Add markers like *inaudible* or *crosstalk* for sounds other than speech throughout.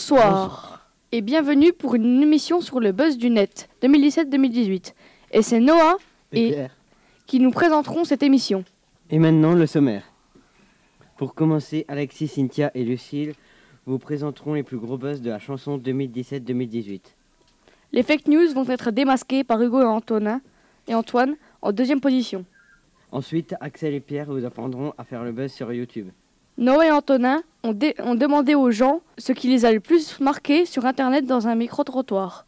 Bonsoir et bienvenue pour une émission sur le buzz du net 2017-2018. Et c'est Noah Et et Pierre. qui nous présenteront cette émission. Et maintenant, le sommaire. Pour commencer, Alexis, Cynthia et Lucille vous présenteront les plus gros buzz de la chanson 2017-2018. Les fake news vont être démasquées par Hugo et Antonin et Antoine en deuxième position. Ensuite, Axel et Pierre vous apprendront à faire le buzz sur YouTube. Noah et Antonin ont, dé- ont demandé aux gens ce qui les a le plus marqué sur Internet dans un micro-trottoir.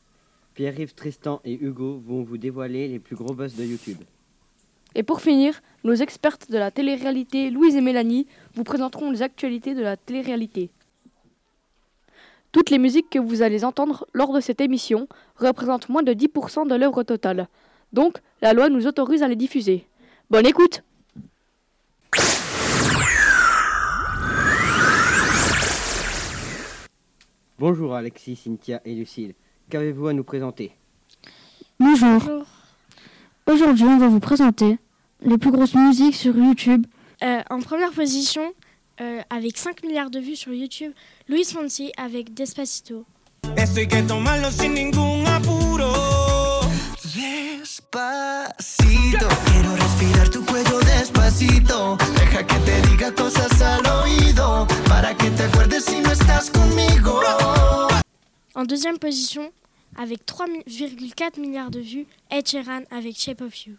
Pierre-Yves, Tristan et Hugo vont vous dévoiler les plus gros buzz de YouTube. Et pour finir, nos expertes de la télé-réalité Louise et Mélanie vous présenteront les actualités de la télé-réalité. Toutes les musiques que vous allez entendre lors de cette émission représentent moins de 10% de l'œuvre totale. Donc, la loi nous autorise à les diffuser. Bonne écoute Bonjour Alexis, Cynthia et Lucille. Qu'avez-vous à nous présenter? Bonjour. Aujourd'hui, on va vous présenter les plus grosses musiques sur YouTube. Euh, en première position, euh, avec 5 milliards de vues sur YouTube, Luis Fonsi avec Despacito. Despacito, quiero respirar tu cuello despacito. Deja que te diga cosas al oído, para que te acuerdes si no estás conmigo. En deuxième position, avec 3,4 milliards de vues, Ed Sheeran avec Shape of You.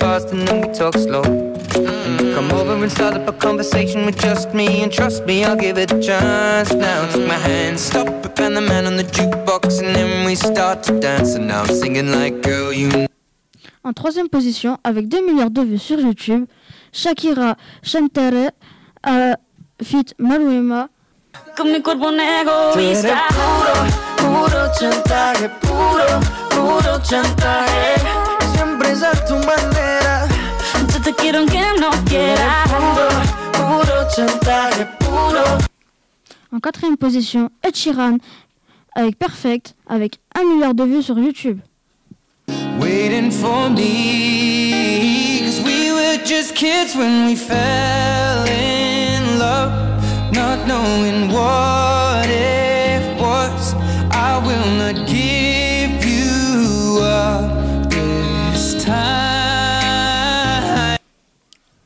fast and then we talk slow. And you come over and start up a conversation with just me. And trust me, I'll give it a chance. Now take my hand, stop it, and the man on the jukebox. And then we start to dance. And now I'm singing like, girl, you know. En troisième position, avec 2 milliards de vues sur YouTube, Shakira Chantere euh, fit Con mi cuerpo puro chantaje Puro, puro chantaje Siempre es a tu manera. Yo te quiero aunque no quieras Puro, puro chantaje Puro En quatrième position, Ed Sheeran avec Perfect avec 1 milliard de vues sur YouTube. Waiting for me. Cause we were just kids when we fell in love. Not knowing what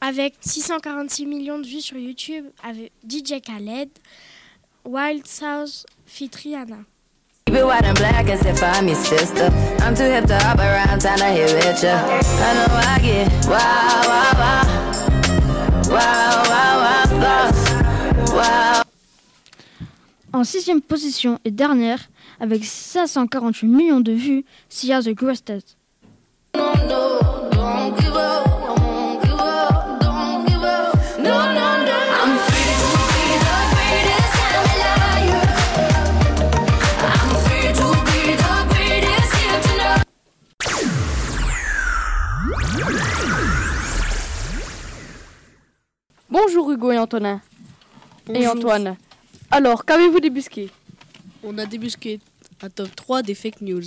Avec 646 millions de vues sur YouTube, avec DJ Khaled, Wild South fit Rihanna. Keep it white and black as if I'm your sister. I'm too hip to hop around, time to hit with ya. I know I get wow, wow, wow Wow, wow, wow, thoughts. Wow En sixième position et dernière, avec 548 millions de vues, Sia The Greatest. Bonjour Antonin. Et Antoine. Alors, qu'avez-vous débusqué? On a débusqué un top 3 des fake news.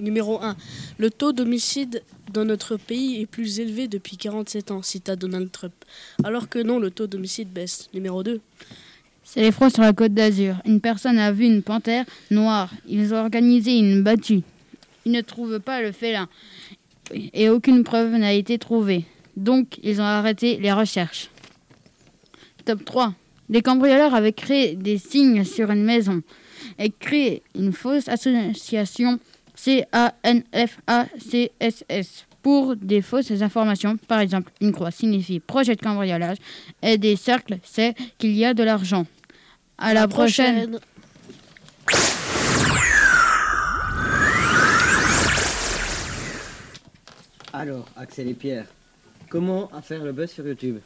Numéro 1. Le taux d'homicide dans notre pays est plus élevé depuis 47 ans, cita Donald Trump. Alors que non, le taux d'homicide baisse. Numéro 2. C'est les fraudes sur la côte d'Azur. Une personne a vu une panthère noire. Ils ont organisé une battue. Ils ne trouvent pas le félin. Et aucune preuve n'a été trouvée. Donc, ils ont arrêté les recherches. Top 3. Les cambrioleurs avaient créé des signes sur une maison et créé une fausse association C-A-N-F-A-C-S-S pour des fausses informations. Par exemple, une croix signifie projet de cambriolage et des cercles, c'est qu'il y a de l'argent. À la, prochaine. Alors, Axel et Pierre, comment faire le buzz sur YouTube?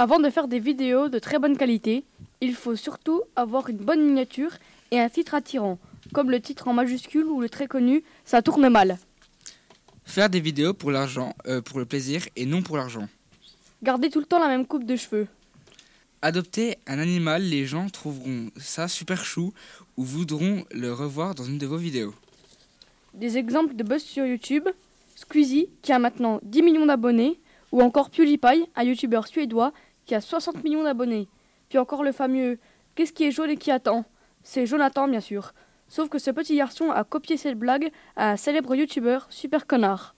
Avant de faire des vidéos de très bonne qualité, il faut surtout avoir une bonne miniature et un titre attirant, comme le titre en majuscule ou le très connu Ça tourne mal. Faire des vidéos pour l'argent, euh, pour le plaisir et non pour l'argent. Gardez tout le temps la même coupe de cheveux. Adopter un animal, les gens trouveront ça super chou ou voudront le revoir dans une de vos vidéos. Des exemples de buzz sur YouTube Squeezie, qui a maintenant 10 millions d'abonnés, ou encore PewDiePie, un youtubeur suédois qui a 60 millions d'abonnés. Puis encore le fameux Qu'est-ce qui est jaune et qui attend? C'est Jonathan, bien sûr. Sauf que ce petit garçon a copié cette blague à un célèbre youtubeur, Super Connard.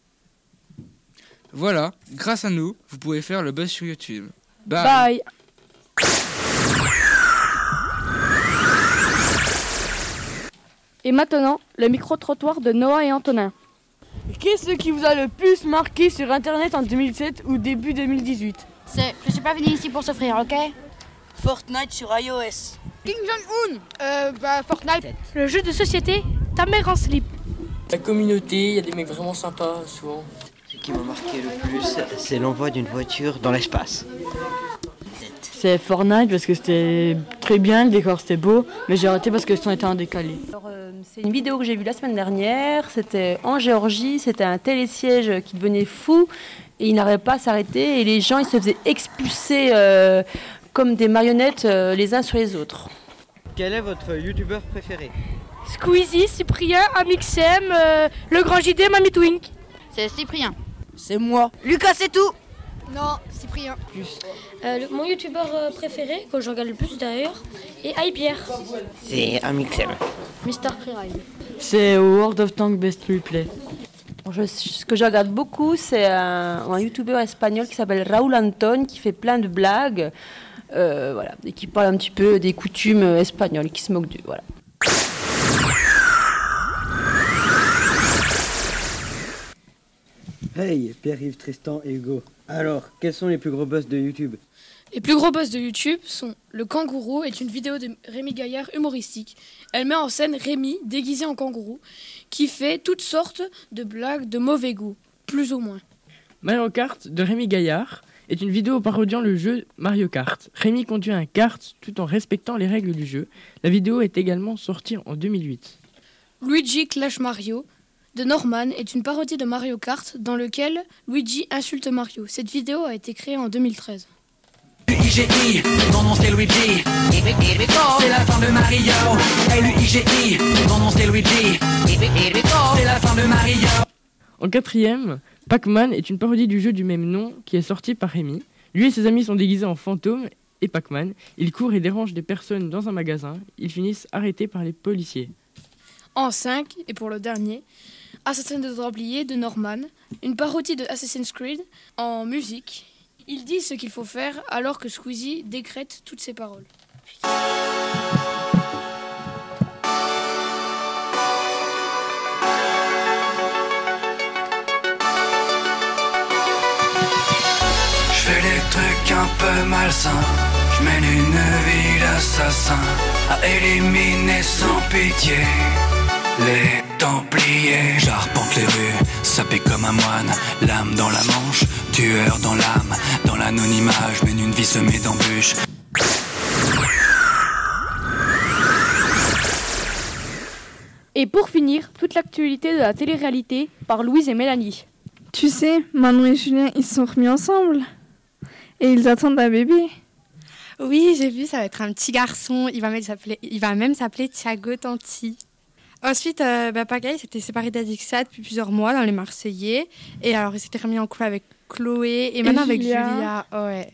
Voilà, grâce à nous, vous pouvez faire le buzz sur YouTube. Bye. Bye. Et maintenant, le micro-trottoir de Noah et Antonin. Qu'est-ce qui vous a le plus marqué sur Internet en 2007 ou début 2018 C'est je suis pas venu ici pour s'offrir, ok? Fortnite sur iOS. King Jong-un Euh, bah, Fortnite. Le jeu de société, ta mère en slip. La communauté, il y a des mecs vraiment sympas souvent. Ce qui m'a marqué le plus, c'est l'envoi d'une voiture dans l'espace. C'est Fortnite parce que c'était très bien, le décor c'était beau, mais j'ai arrêté parce que le son était en décalé. C'est une vidéo que j'ai vue la semaine dernière. C'était en Géorgie. C'était un télésiège qui devenait fou et il n'arrivait pas à s'arrêter. Et les gens, ils se faisaient expulser euh, comme des marionnettes euh, les uns sur les autres. Quel est votre youtubeur préféré? Squeezie, Cyprien, Amixem, euh, Le Grand JD, Mamie Twink. C'est Cyprien. C'est moi. Lucas, c'est tout. Non, Cyprien. Euh, le- mon youtubeur euh, préféré, que je regarde le plus d'ailleurs, est Hypierre. C'est Amixem. Mister Freeride. C'est World of Tanks Best Replay. Je- ce que je regarde beaucoup, c'est un, un youtubeur espagnol qui s'appelle Raúl Anton, qui fait plein de blagues, euh, voilà, et qui parle un petit peu des coutumes espagnoles, qui se moque du, voilà. Hey, Pierre-Yves, Tristan et Hugo. Alors, quels sont les plus gros boss de YouTube Les plus gros boss de YouTube sont Le Kangourou est une vidéo de Rémi Gaillard humoristique. Elle met en scène Rémi déguisé en kangourou qui fait toutes sortes de blagues de mauvais goût, plus ou moins. Mario Kart de Rémi Gaillard est une vidéo parodiant le jeu Mario Kart. Rémi conduit un kart tout en respectant les règles du jeu. La vidéo est également sortie en 2008. Luigi Clash Mario de Norman est une parodie de Mario Kart dans lequel Luigi insulte Mario. Cette vidéo a été créée en 2013. L-U-I-G-I, mon nom c'est Luigi. C'est la fin de Mario. L-U-I-G-I, mon nom c'est Luigi. C'est la fin de Mario. En quatrième, Pac-Man est une parodie du jeu du même nom qui est sorti par Rémi. Lui et ses amis sont déguisés en fantômes et Pac-Man. Ils courent et dérangent des personnes dans un magasin. Ils finissent arrêtés par les policiers. En 5, et pour le dernier, Assassin de Templier de Norman, une parodie de Assassin's Creed en musique. Il dit ce qu'il faut faire alors que Squeezie décrète toutes ses paroles. Je fais des trucs un peu malsains. Je mène une vie d'assassin à éliminer sans pitié les Templiers. J'arpente les rues, sapé comme un moine, l'âme dans la manche, tueur dans l'âme, dans l'anonymat. Je mène une vie semée d'embûches. Et pour finir, toute l'actualité de la télé-réalité par Louise et Mélanie. Tu sais, Manon et Julien, ils se sont remis ensemble. Et ils attendent un bébé. Oui, j'ai vu, ça va être un petit garçon. Il va même s'appeler, il va même s'appeler Thiago Tanti. Ensuite, euh, bah, Pagaille s'était séparé d'Adixa depuis plusieurs mois dans les Marseillais. Et alors, il s'était remis en couple avec Chloé et maintenant avec Julia. Julia. Ouais.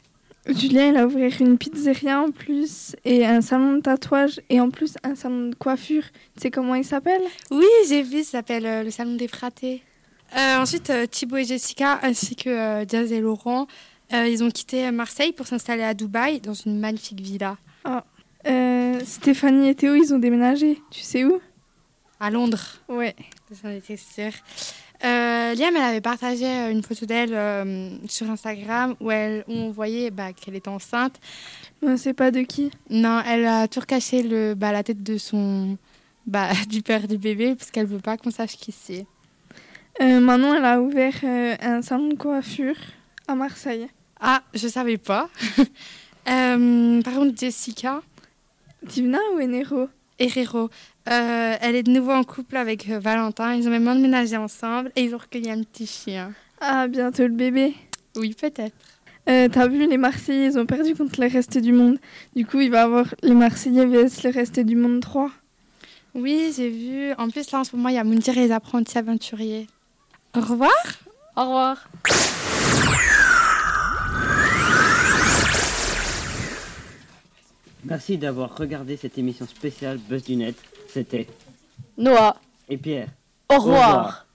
Julien, il a ouvert une pizzeria en plus et un salon de tatouage et en plus un salon de coiffure. Tu sais comment il s'appelle? Oui, j'ai vu, ça s'appelle euh, le Salon des Fratés. Euh, ensuite, euh, Thibaut et Jessica, ainsi que euh, Jazz et Laurent, euh, ils ont quitté Marseille pour s'installer à Dubaï, dans une magnifique villa. Ah. Euh, Stéphanie et Théo, ils ont déménagé. Tu sais où? À Londres. Ouais. J'en étais sûre. Euh, Liam, elle avait partagé euh, une photo d'elle euh, sur Instagram où, elle, où on voyait bah, qu'elle était enceinte. On sait pas de qui? Non, elle a tout recaché le, bah, la tête de son, bah, *laughs* du père du bébé parce qu'elle veut pas qu'on sache qui c'est. Euh, Manon, elle a ouvert euh, un salon de coiffure à Marseille. Ah, je savais pas. *laughs* Euh, par contre, Jessica. Divina ou Enero? Herrero. Euh, elle est de nouveau en couple avec euh, Valentin. Ils ont même emménagé ensemble et ils ont recueilli un petit chien. Ah, bientôt le bébé. Oui, peut-être. Euh, T'as vu, les Marseillais, ils ont perdu contre le reste du monde. Du coup, il va y avoir les Marseillais vs le reste du monde 3. Oui, j'ai vu. En plus, là, en ce moment, il y a Moundir et les apprentis aventuriers. Au revoir. Au revoir. Merci d'avoir regardé cette émission spéciale Buzz du Net. C'était Noah. et Pierre. Au revoir.